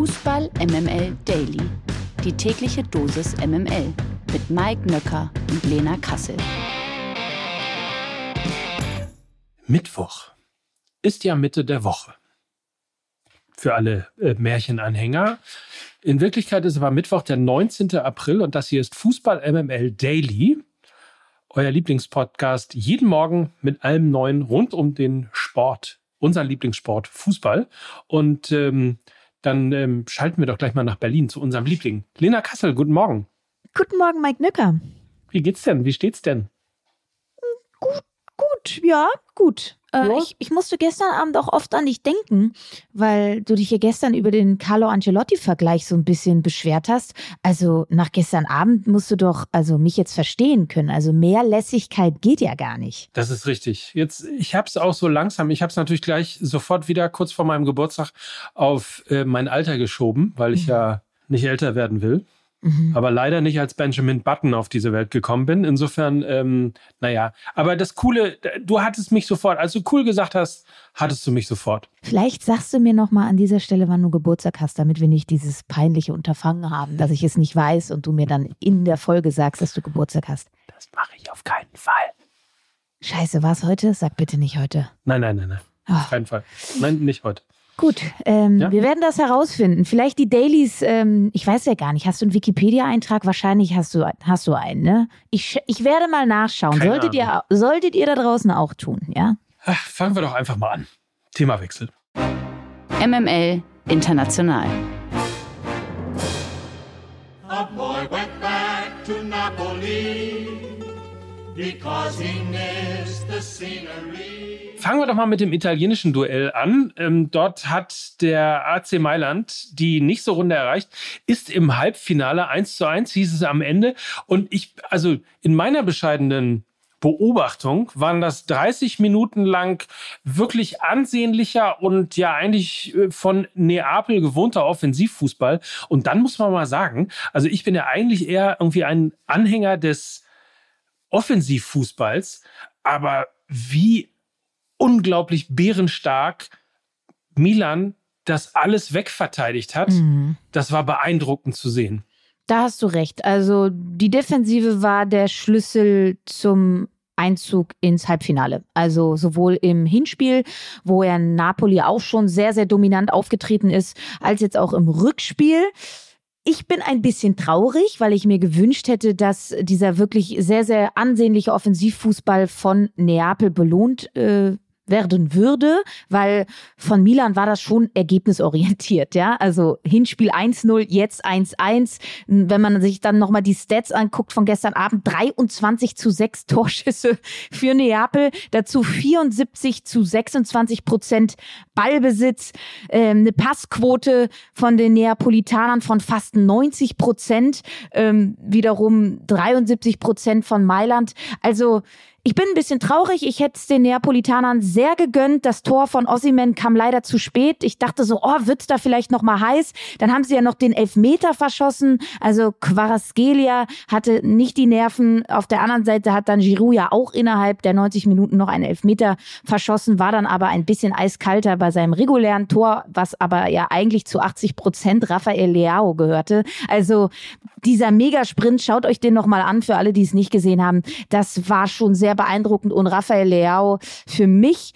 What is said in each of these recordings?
Fußball MML Daily. Die tägliche Dosis MML mit Mike Nöcker und Lena Kassel. Mittwoch ist ja Mitte der Woche. Für alle äh, Märchenanhänger. In Wirklichkeit ist aber Mittwoch der 19. April und das hier ist Fußball MML Daily. Euer Lieblingspodcast jeden Morgen mit allem Neuen rund um den Sport unseren Lieblingssport Fußball. Und ähm, dann ähm, schalten wir doch gleich mal nach Berlin zu unserem Liebling. Lena Kassel, guten Morgen. Guten Morgen, Mike Nöcker. Wie geht's denn? Wie steht's denn? Gut, ja, gut. Äh, ich, ich, musste gestern Abend auch oft an dich denken, weil du dich hier gestern über den Carlo Ancelotti-Vergleich so ein bisschen beschwert hast. Also nach gestern Abend musst du doch also mich jetzt verstehen können. Also mehr Lässigkeit geht ja gar nicht. Das ist richtig. Jetzt, ich habe es auch so langsam. Ich habe es natürlich gleich sofort wieder kurz vor meinem Geburtstag auf äh, mein Alter geschoben, weil ich mhm. ja nicht älter werden will. Mhm. Aber leider nicht als Benjamin Button auf diese Welt gekommen bin. Insofern, ähm, naja. Aber das Coole, du hattest mich sofort, als du cool gesagt hast, hattest du mich sofort. Vielleicht sagst du mir nochmal an dieser Stelle, wann du Geburtstag hast, damit wir nicht dieses peinliche Unterfangen haben, dass ich es nicht weiß und du mir dann in der Folge sagst, dass du Geburtstag hast. Das mache ich auf keinen Fall. Scheiße, war es heute? Sag bitte nicht heute. Nein, nein, nein, nein. Oh. Auf keinen Fall. Nein, nicht heute. Gut, ähm, ja? wir werden das herausfinden. Vielleicht die Dailies, ähm, ich weiß ja gar nicht, hast du einen Wikipedia-Eintrag? Wahrscheinlich hast du, hast du einen, ne? Ich, ich werde mal nachschauen. solltet ihr, solltet ihr da draußen auch tun, ja? Ach, fangen wir doch einfach mal an. Themawechsel. MML International. A boy went back to Napoli Fangen wir doch mal mit dem italienischen Duell an. Ähm, dort hat der AC Mailand die nächste Runde erreicht, ist im Halbfinale 1 zu 1, hieß es am Ende. Und ich, also in meiner bescheidenen Beobachtung waren das 30 Minuten lang wirklich ansehnlicher und ja eigentlich äh, von Neapel gewohnter Offensivfußball. Und dann muss man mal sagen, also ich bin ja eigentlich eher irgendwie ein Anhänger des Offensivfußballs, aber wie unglaublich bärenstark Milan das alles wegverteidigt hat. Mhm. Das war beeindruckend zu sehen. Da hast du recht. Also die Defensive war der Schlüssel zum Einzug ins Halbfinale. Also sowohl im Hinspiel, wo er Napoli auch schon sehr, sehr dominant aufgetreten ist, als jetzt auch im Rückspiel. Ich bin ein bisschen traurig, weil ich mir gewünscht hätte, dass dieser wirklich sehr, sehr ansehnliche Offensivfußball von Neapel belohnt äh, werden würde, weil von Milan war das schon ergebnisorientiert, ja. Also Hinspiel 1-0, jetzt 1-1. Wenn man sich dann nochmal die Stats anguckt von gestern Abend, 23 zu 6 Torschüsse für Neapel, dazu 74 zu 26 Prozent Ballbesitz, äh, eine Passquote von den Neapolitanern von fast 90 Prozent, ähm, wiederum 73 Prozent von Mailand. Also ich bin ein bisschen traurig. Ich hätte es den Neapolitanern sehr gegönnt. Das Tor von Ossiman kam leider zu spät. Ich dachte so, oh, wird's da vielleicht noch mal heiß? Dann haben sie ja noch den Elfmeter verschossen. Also Quarasgelia hatte nicht die Nerven. Auf der anderen Seite hat dann Giroud ja auch innerhalb der 90 Minuten noch einen Elfmeter verschossen, war dann aber ein bisschen eiskalter bei seinem regulären Tor, was aber ja eigentlich zu 80 Prozent Rafael Leao gehörte. Also dieser Megasprint, schaut euch den noch mal an für alle, die es nicht gesehen haben. Das war schon sehr sehr beeindruckend und Rafael Leao für mich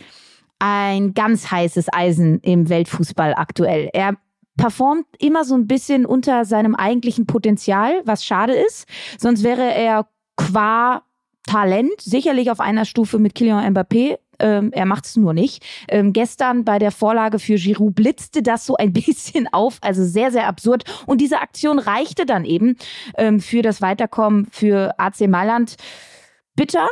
ein ganz heißes Eisen im Weltfußball aktuell. Er performt immer so ein bisschen unter seinem eigentlichen Potenzial, was schade ist. Sonst wäre er qua Talent sicherlich auf einer Stufe mit Kylian Mbappé. Ähm, er macht es nur nicht. Ähm, gestern bei der Vorlage für Giroud blitzte das so ein bisschen auf, also sehr, sehr absurd. Und diese Aktion reichte dann eben ähm, für das Weiterkommen für AC Mailand. Bitter,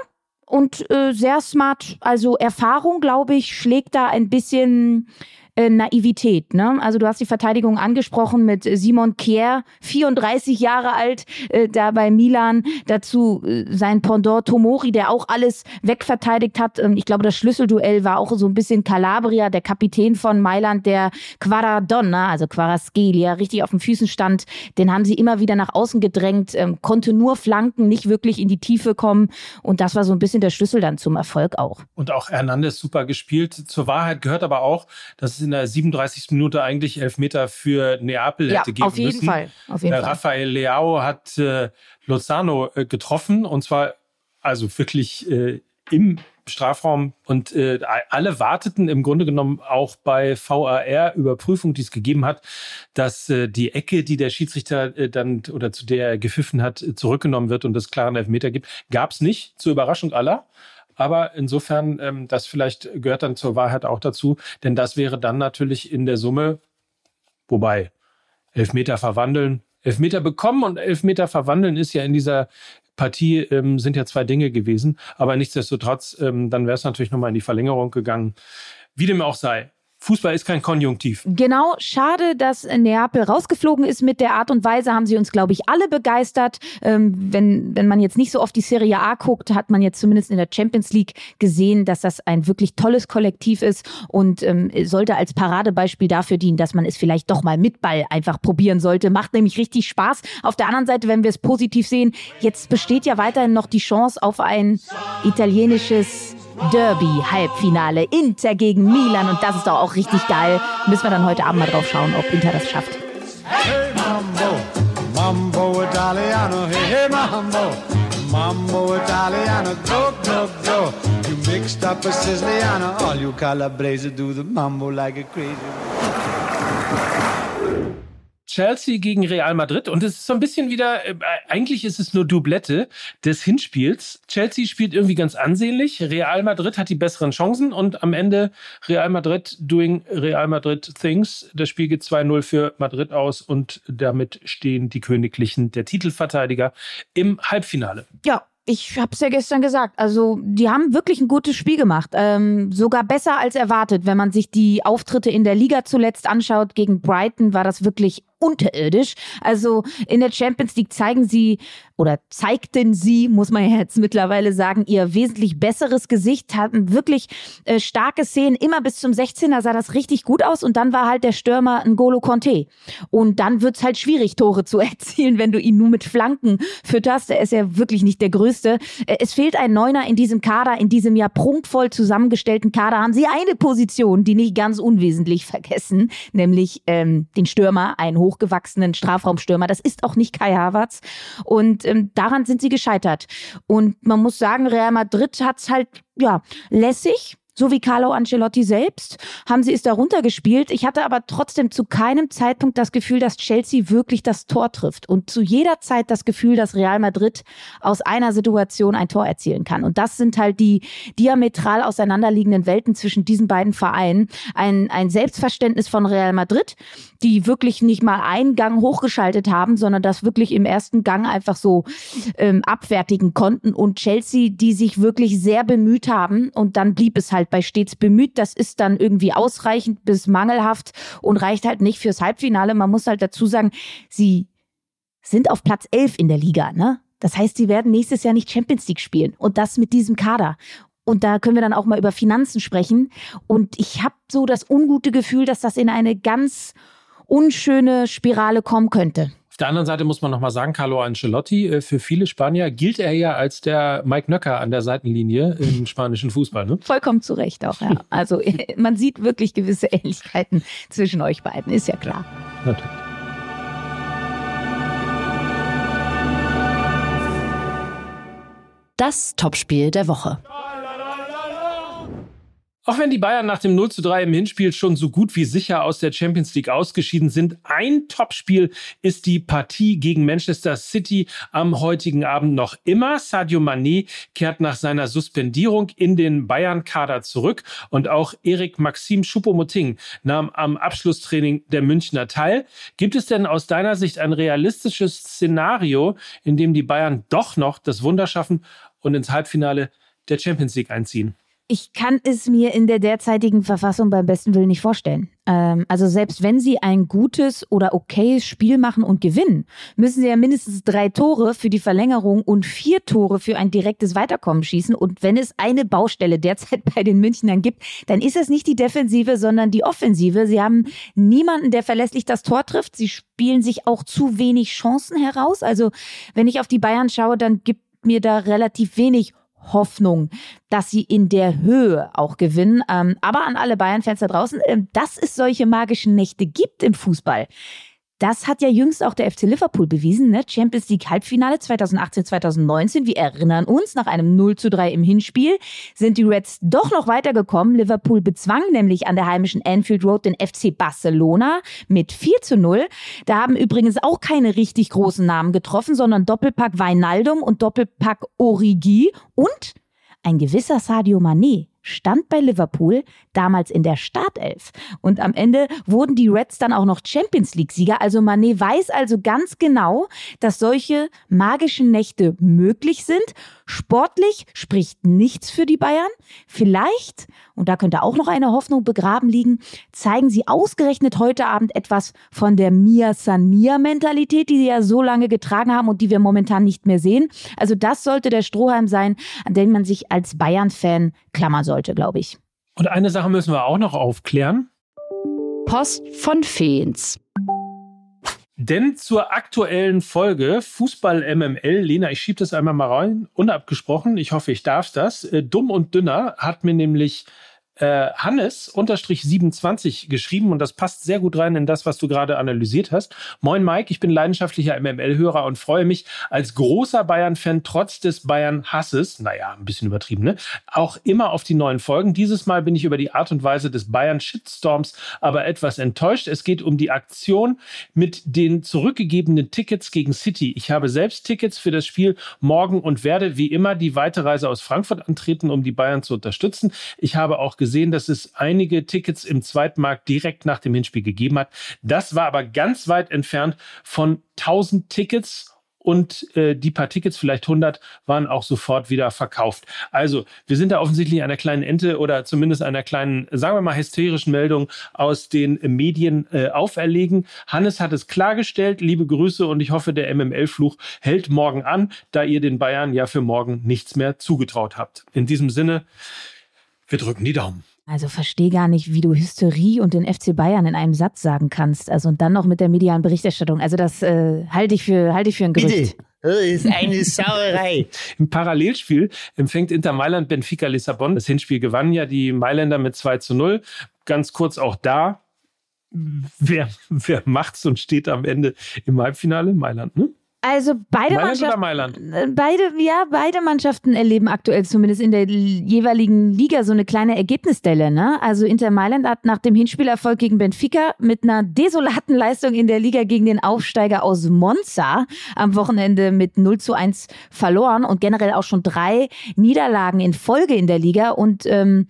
und äh, sehr smart. Also Erfahrung, glaube ich, schlägt da ein bisschen äh, Naivität. Ne? Also du hast die Verteidigung angesprochen mit Simon Kier, 34 Jahre alt, äh, da bei Milan. Dazu äh, sein Pendant Tomori, der auch alles wegverteidigt hat. Ähm, ich glaube, das Schlüsselduell war auch so ein bisschen Calabria, der Kapitän von Mailand, der Quaradonna, also Quaraskelia, richtig auf den Füßen stand. Den haben sie immer wieder nach außen gedrängt, ähm, konnte nur flanken, nicht wirklich in die Tiefe kommen. Und das war so ein bisschen der Schlüssel dann zum Erfolg auch. Und auch Hernandez super gespielt. Zur Wahrheit gehört aber auch, dass in der 37. Minute eigentlich Elfmeter für Neapel Ja, hätte geben auf jeden müssen. Fall. Auf jeden Äh, Fall. Rafael Leao hat äh, Lozano äh, getroffen und zwar also wirklich äh, im Strafraum und äh, alle warteten im Grunde genommen auch bei VAR-Überprüfung, die es gegeben hat, dass äh, die Ecke, die der Schiedsrichter äh, dann oder zu der er gepfiffen hat, äh, zurückgenommen wird und es klaren Elfmeter gibt. Gab es nicht, zur Überraschung aller. Aber insofern, ähm, das vielleicht gehört dann zur Wahrheit auch dazu, denn das wäre dann natürlich in der Summe, wobei Elfmeter verwandeln, Elfmeter bekommen und Elfmeter verwandeln ist ja in dieser Partie ähm, sind ja zwei Dinge gewesen, aber nichtsdestotrotz, ähm, dann wäre es natürlich nochmal in die Verlängerung gegangen. Wie dem auch sei. Fußball ist kein Konjunktiv. Genau, schade, dass Neapel rausgeflogen ist mit der Art und Weise, haben sie uns, glaube ich, alle begeistert. Ähm, wenn, wenn man jetzt nicht so oft die Serie A guckt, hat man jetzt zumindest in der Champions League gesehen, dass das ein wirklich tolles Kollektiv ist und ähm, sollte als Paradebeispiel dafür dienen, dass man es vielleicht doch mal mit Ball einfach probieren sollte. Macht nämlich richtig Spaß. Auf der anderen Seite, wenn wir es positiv sehen, jetzt besteht ja weiterhin noch die Chance auf ein italienisches Derby-Halbfinale. Inter gegen Milan und das ist doch auch richtig geil. Müssen wir dann heute Abend mal drauf schauen, ob Inter das schafft. Hey mambo, mambo Italiano, hey hey mambo, mambo Italiano, go go go. You mixed up a Siciliano, all you Calabrese do the mambo like a crazy. Chelsea gegen Real Madrid und es ist so ein bisschen wieder, äh, eigentlich ist es nur Doublette des Hinspiels. Chelsea spielt irgendwie ganz ansehnlich, Real Madrid hat die besseren Chancen und am Ende Real Madrid doing Real Madrid things. Das Spiel geht 2-0 für Madrid aus und damit stehen die Königlichen, der Titelverteidiger, im Halbfinale. Ja, ich habe es ja gestern gesagt. Also, die haben wirklich ein gutes Spiel gemacht. Ähm, sogar besser als erwartet. Wenn man sich die Auftritte in der Liga zuletzt anschaut, gegen Brighton war das wirklich unterirdisch. Also in der Champions League zeigen sie oder zeigten sie, muss man jetzt mittlerweile sagen, ihr wesentlich besseres Gesicht, hatten wirklich äh, starke Szenen. Immer bis zum 16er sah das richtig gut aus und dann war halt der Stürmer N'Golo Conte. Und dann wird's halt schwierig, Tore zu erzielen, wenn du ihn nur mit Flanken fütterst. Er ist ja wirklich nicht der Größte. Äh, Es fehlt ein Neuner in diesem Kader, in diesem ja prunkvoll zusammengestellten Kader haben sie eine Position, die nicht ganz unwesentlich vergessen, nämlich ähm, den Stürmer, einen hochgewachsenen Strafraumstürmer. Das ist auch nicht Kai Havertz. Und ähm, daran sind sie gescheitert. Und man muss sagen, Real Madrid hat's halt, ja, lässig. So wie Carlo Ancelotti selbst haben sie es da runtergespielt. Ich hatte aber trotzdem zu keinem Zeitpunkt das Gefühl, dass Chelsea wirklich das Tor trifft. Und zu jeder Zeit das Gefühl, dass Real Madrid aus einer Situation ein Tor erzielen kann. Und das sind halt die diametral auseinanderliegenden Welten zwischen diesen beiden Vereinen. Ein, ein Selbstverständnis von Real Madrid, die wirklich nicht mal einen Gang hochgeschaltet haben, sondern das wirklich im ersten Gang einfach so ähm, abfertigen konnten. Und Chelsea, die sich wirklich sehr bemüht haben. Und dann blieb es halt bei stets bemüht. Das ist dann irgendwie ausreichend bis mangelhaft und reicht halt nicht fürs Halbfinale. Man muss halt dazu sagen, sie sind auf Platz 11 in der Liga, ne? Das heißt, sie werden nächstes Jahr nicht Champions League spielen. Und das mit diesem Kader. Und da können wir dann auch mal über Finanzen sprechen. Und ich habe so das ungute Gefühl, dass das in eine ganz unschöne Spirale kommen könnte. Auf der anderen Seite muss man nochmal sagen, Carlo Ancelotti, äh, für viele Spanier gilt er ja als der Mike Nöcker an der Seitenlinie im spanischen Fußball. Ne? Vollkommen zu Recht auch, ja. Also man sieht wirklich gewisse Ähnlichkeiten zwischen euch beiden, ist ja klar. Natürlich. Das Topspiel der Woche. Auch wenn die Bayern nach dem 0 zu 3 im Hinspiel schon so gut wie sicher aus der Champions League ausgeschieden sind, ein Topspiel ist die Partie gegen Manchester City am heutigen Abend noch immer. Sadio Mané kehrt nach seiner Suspendierung in den Bayern-Kader zurück und auch Erik Maxim Choupo-Moting nahm am Abschlusstraining der Münchner teil. Gibt es denn aus deiner Sicht ein realistisches Szenario, in dem die Bayern doch noch das Wunder schaffen und ins Halbfinale der Champions League einziehen? Ich kann es mir in der derzeitigen Verfassung beim besten Willen nicht vorstellen. Ähm, also selbst wenn sie ein gutes oder okayes Spiel machen und gewinnen, müssen sie ja mindestens drei Tore für die Verlängerung und vier Tore für ein direktes Weiterkommen schießen. Und wenn es eine Baustelle derzeit bei den Münchnern gibt, dann ist es nicht die Defensive, sondern die Offensive. Sie haben niemanden, der verlässlich das Tor trifft. Sie spielen sich auch zu wenig Chancen heraus. Also wenn ich auf die Bayern schaue, dann gibt mir da relativ wenig Hoffnung, dass sie in der Höhe auch gewinnen. Ähm, aber an alle Bayern-Fans da draußen, äh, dass es solche magischen Nächte gibt im Fußball. Das hat ja jüngst auch der FC Liverpool bewiesen, ne? Champions League Halbfinale 2018, 2019. Wir erinnern uns, nach einem 0 zu 3 im Hinspiel sind die Reds doch noch weitergekommen. Liverpool bezwang nämlich an der heimischen Anfield Road den FC Barcelona mit 4 zu 0. Da haben übrigens auch keine richtig großen Namen getroffen, sondern Doppelpack Weinaldum und Doppelpack Origi und ein gewisser Sadio Mané stand bei Liverpool damals in der Startelf. Und am Ende wurden die Reds dann auch noch Champions League-Sieger. Also Manet weiß also ganz genau, dass solche magischen Nächte möglich sind. Sportlich spricht nichts für die Bayern. Vielleicht, und da könnte auch noch eine Hoffnung begraben liegen, zeigen sie ausgerechnet heute Abend etwas von der Mia San Mia Mentalität, die sie ja so lange getragen haben und die wir momentan nicht mehr sehen. Also das sollte der Strohhalm sein, an den man sich als Bayern-Fan klammern sollte, glaube ich. Und eine Sache müssen wir auch noch aufklären. Post von Feens. Denn zur aktuellen Folge Fußball MML, Lena, ich schiebe das einmal mal rein, unabgesprochen, ich hoffe, ich darf das. Äh, Dumm und Dünner hat mir nämlich äh, Hannes unterstrich 27 geschrieben und das passt sehr gut rein in das, was du gerade analysiert hast. Moin Mike, ich bin leidenschaftlicher MML-Hörer und freue mich als großer Bayern-Fan trotz des Bayern-Hasses, naja, ein bisschen übertrieben, ne? Auch immer auf die neuen Folgen. Dieses Mal bin ich über die Art und Weise des Bayern-Shitstorms aber etwas enttäuscht. Es geht um die Aktion mit den zurückgegebenen Tickets gegen City. Ich habe selbst Tickets für das Spiel morgen und werde wie immer die Weiterreise aus Frankfurt antreten, um die Bayern zu unterstützen. Ich habe auch gesehen, dass es einige Tickets im Zweitmarkt direkt nach dem Hinspiel gegeben hat. Das war aber ganz weit entfernt von 1000 Tickets und äh, die paar Tickets, vielleicht 100, waren auch sofort wieder verkauft. Also wir sind da offensichtlich einer kleinen Ente oder zumindest einer kleinen, sagen wir mal, hysterischen Meldung aus den Medien äh, auferlegen. Hannes hat es klargestellt. Liebe Grüße und ich hoffe, der MML-Fluch hält morgen an, da ihr den Bayern ja für morgen nichts mehr zugetraut habt. In diesem Sinne, wir drücken die Daumen. Also verstehe gar nicht, wie du Hysterie und den FC Bayern in einem Satz sagen kannst. Also und dann noch mit der medialen Berichterstattung. Also das äh, halte ich für halte ich für ein Gerücht. Bitte. Das ist eine Sauerei. Im Parallelspiel empfängt Inter Mailand Benfica Lissabon. Das Hinspiel gewannen ja die Mailänder mit 2 zu 0. Ganz kurz auch da. Wer, wer macht's und steht am Ende im Halbfinale? Mailand, ne? Also beide Mailand Mannschaften, Mailand? äh, beide, ja, beide Mannschaften erleben aktuell zumindest in der jeweiligen Liga so eine kleine Ergebnisdelle. Ne? Also Inter Mailand hat nach dem Hinspielerfolg gegen Benfica mit einer desolaten Leistung in der Liga gegen den Aufsteiger aus Monza am Wochenende mit 0 zu 1 verloren und generell auch schon drei Niederlagen in Folge in der Liga und ähm,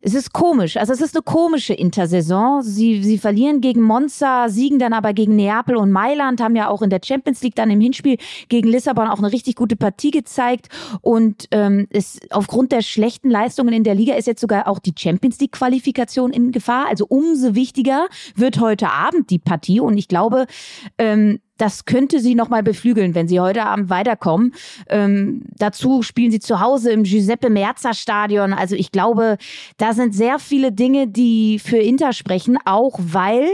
es ist komisch. Also es ist eine komische Intersaison. Sie, sie verlieren gegen Monza, siegen dann aber gegen Neapel und Mailand, haben ja auch in der Champions League dann im Hinspiel gegen Lissabon auch eine richtig gute Partie gezeigt. Und ähm, es, aufgrund der schlechten Leistungen in der Liga ist jetzt sogar auch die Champions League-Qualifikation in Gefahr. Also umso wichtiger wird heute Abend die Partie. Und ich glaube, ähm, das könnte sie nochmal beflügeln, wenn sie heute Abend weiterkommen. Ähm, dazu spielen sie zu Hause im Giuseppe Merza Stadion. Also ich glaube, da sind sehr viele Dinge, die für Inter sprechen, auch weil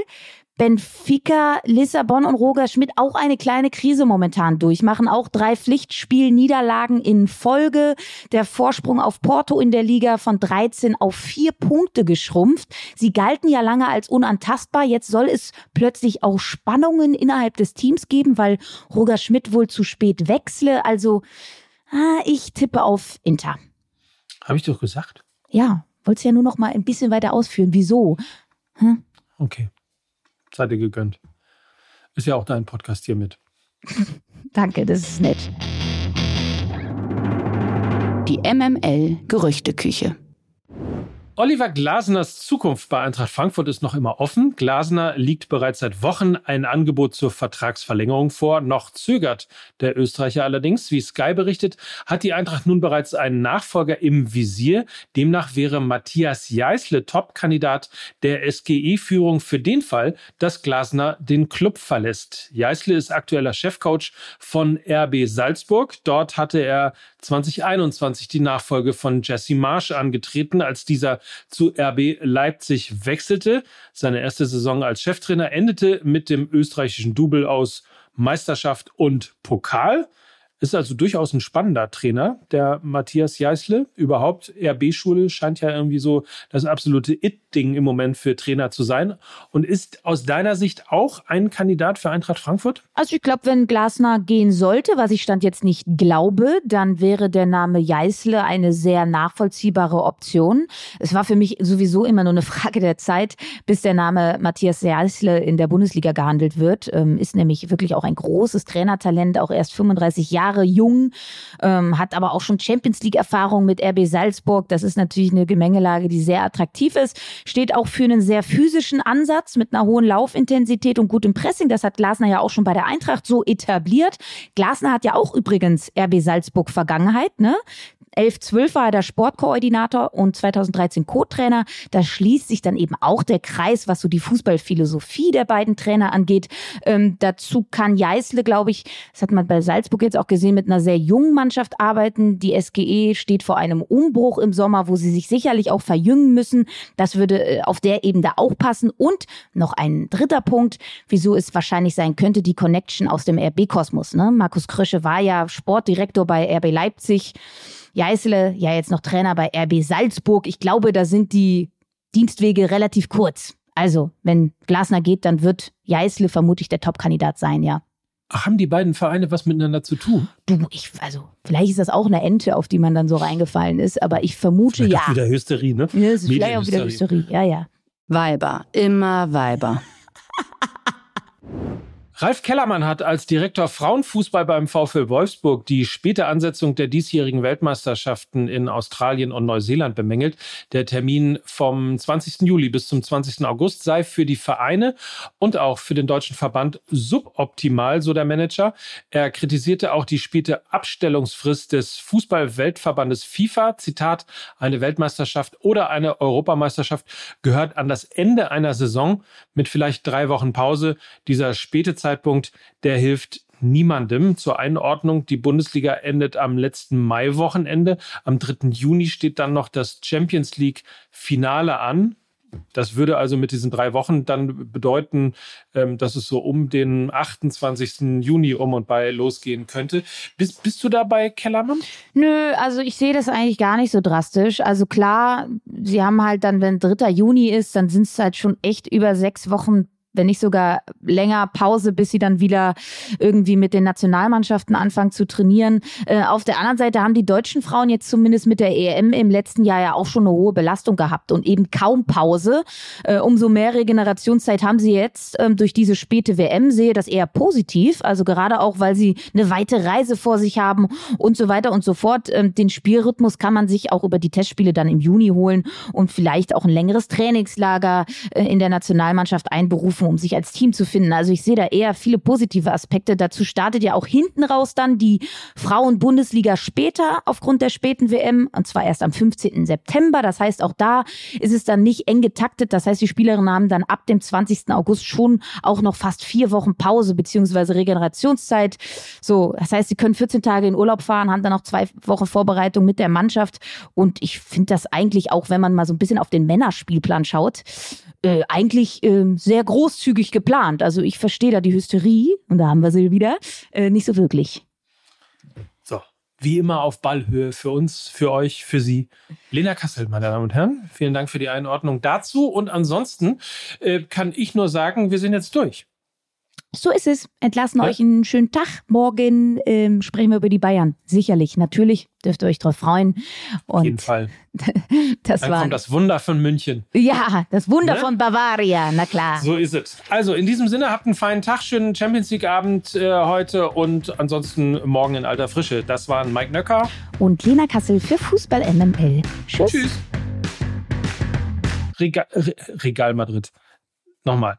Benfica, Lissabon und Roger Schmidt auch eine kleine Krise momentan durchmachen. Auch drei Pflichtspielniederlagen in Folge. Der Vorsprung auf Porto in der Liga von 13 auf vier Punkte geschrumpft. Sie galten ja lange als unantastbar. Jetzt soll es plötzlich auch Spannungen innerhalb des Teams geben, weil Roger Schmidt wohl zu spät wechsle. Also, ah, ich tippe auf Inter. Habe ich doch gesagt. Ja, wollte ja nur noch mal ein bisschen weiter ausführen. Wieso? Hm? Okay. Seid ihr gegönnt. Ist ja auch dein Podcast hier mit. Danke, das ist nett. Die MML Gerüchteküche. Oliver Glasners Zukunft bei Eintracht Frankfurt ist noch immer offen. Glasner liegt bereits seit Wochen ein Angebot zur Vertragsverlängerung vor. Noch zögert der Österreicher allerdings. Wie Sky berichtet, hat die Eintracht nun bereits einen Nachfolger im Visier. Demnach wäre Matthias Jeißle Topkandidat der SGE-Führung für den Fall, dass Glasner den Club verlässt. Jeißle ist aktueller Chefcoach von RB Salzburg. Dort hatte er 2021 die Nachfolge von Jesse Marsch angetreten, als dieser zu RB Leipzig wechselte. Seine erste Saison als Cheftrainer endete mit dem österreichischen Double aus Meisterschaft und Pokal. Ist also durchaus ein spannender Trainer, der Matthias Jeißle. Überhaupt, RB-Schule scheint ja irgendwie so das absolute It-Ding im Moment für Trainer zu sein. Und ist aus deiner Sicht auch ein Kandidat für Eintracht Frankfurt? Also ich glaube, wenn Glasner gehen sollte, was ich stand jetzt nicht glaube, dann wäre der Name Jeißle eine sehr nachvollziehbare Option. Es war für mich sowieso immer nur eine Frage der Zeit, bis der Name Matthias Jeißle in der Bundesliga gehandelt wird. Ähm, ist nämlich wirklich auch ein großes Trainertalent, auch erst 35 Jahre Jahre jung, ähm, hat aber auch schon Champions League-Erfahrung mit RB Salzburg. Das ist natürlich eine Gemengelage, die sehr attraktiv ist. Steht auch für einen sehr physischen Ansatz mit einer hohen Laufintensität und gutem Pressing. Das hat Glasner ja auch schon bei der Eintracht so etabliert. Glasner hat ja auch übrigens RB Salzburg Vergangenheit, ne? 11, 12 war er der Sportkoordinator und 2013 Co-Trainer. Da schließt sich dann eben auch der Kreis, was so die Fußballphilosophie der beiden Trainer angeht. Ähm, dazu kann Jeißle, glaube ich, das hat man bei Salzburg jetzt auch gesehen, mit einer sehr jungen Mannschaft arbeiten. Die SGE steht vor einem Umbruch im Sommer, wo sie sich sicherlich auch verjüngen müssen. Das würde äh, auf der Ebene auch passen. Und noch ein dritter Punkt, wieso es wahrscheinlich sein könnte, die Connection aus dem RB-Kosmos. Ne? Markus Krösche war ja Sportdirektor bei RB Leipzig. Jeißle, ja jetzt noch Trainer bei RB Salzburg. Ich glaube, da sind die Dienstwege relativ kurz. Also, wenn Glasner geht, dann wird Jeißle vermutlich der Top-Kandidat sein, ja. Ach, haben die beiden Vereine was miteinander zu tun? Du, ich, also, vielleicht ist das auch eine Ente, auf die man dann so reingefallen ist, aber ich vermute vielleicht ja. Auch wieder Hysterie, ne? Ja, es ist vielleicht auch wieder Hysterie, ja, ja. Weiber, immer Weiber. Ralf Kellermann hat als Direktor Frauenfußball beim VfL Wolfsburg die späte Ansetzung der diesjährigen Weltmeisterschaften in Australien und Neuseeland bemängelt. Der Termin vom 20. Juli bis zum 20. August sei für die Vereine und auch für den deutschen Verband suboptimal, so der Manager. Er kritisierte auch die späte Abstellungsfrist des Fußball-Weltverbandes FIFA. Zitat, eine Weltmeisterschaft oder eine Europameisterschaft gehört an das Ende einer Saison mit vielleicht drei Wochen Pause. Dieser späte Zeitpunkt, der hilft niemandem. Zur Einordnung, die Bundesliga endet am letzten Mai-Wochenende. Am 3. Juni steht dann noch das Champions League-Finale an. Das würde also mit diesen drei Wochen dann bedeuten, ähm, dass es so um den 28. Juni um und bei losgehen könnte. Bist, bist du dabei, Kellermann? Nö, also ich sehe das eigentlich gar nicht so drastisch. Also klar, sie haben halt dann, wenn 3. Juni ist, dann sind es halt schon echt über sechs Wochen wenn nicht sogar länger Pause, bis sie dann wieder irgendwie mit den Nationalmannschaften anfangen zu trainieren. Äh, auf der anderen Seite haben die deutschen Frauen jetzt zumindest mit der EM im letzten Jahr ja auch schon eine hohe Belastung gehabt und eben kaum Pause. Äh, umso mehr Regenerationszeit haben sie jetzt ähm, durch diese späte WM. Sehe das eher positiv, also gerade auch, weil sie eine weite Reise vor sich haben und so weiter und so fort. Ähm, den Spielrhythmus kann man sich auch über die Testspiele dann im Juni holen und vielleicht auch ein längeres Trainingslager äh, in der Nationalmannschaft einberufen, um sich als Team zu finden. Also ich sehe da eher viele positive Aspekte. Dazu startet ja auch hinten raus dann die Frauen-Bundesliga später aufgrund der späten WM und zwar erst am 15. September. Das heißt, auch da ist es dann nicht eng getaktet. Das heißt, die Spielerinnen haben dann ab dem 20. August schon auch noch fast vier Wochen Pause beziehungsweise Regenerationszeit. So, das heißt, sie können 14 Tage in Urlaub fahren, haben dann noch zwei Wochen Vorbereitung mit der Mannschaft. Und ich finde das eigentlich auch, wenn man mal so ein bisschen auf den Männerspielplan schaut, äh, eigentlich äh, sehr großzügig geplant. Also ich verstehe da die Hysterie, und da haben wir sie wieder, äh, nicht so wirklich. So, wie immer auf Ballhöhe für uns, für euch, für Sie. Lena Kassel, meine Damen und Herren, vielen Dank für die Einordnung dazu. Und ansonsten äh, kann ich nur sagen, wir sind jetzt durch. So ist es. Entlassen Ja. euch einen schönen Tag. Morgen ähm, sprechen wir über die Bayern. Sicherlich, natürlich dürft ihr euch drauf freuen. Auf jeden Und Fall. das Dann war kommt das Wunder von München. ja das Wunder Ne? von Bavaria. Na klar. So ist es. Also in diesem Sinne, habt einen feinen Tag, schönen Champions League-Abend äh, heute und ansonsten morgen in alter Frische. Das waren Mike Nöcker. Und Lena Kassel für Fußball MML. Tschüss. Tschüss. Regal, Re Regal Madrid. Nochmal.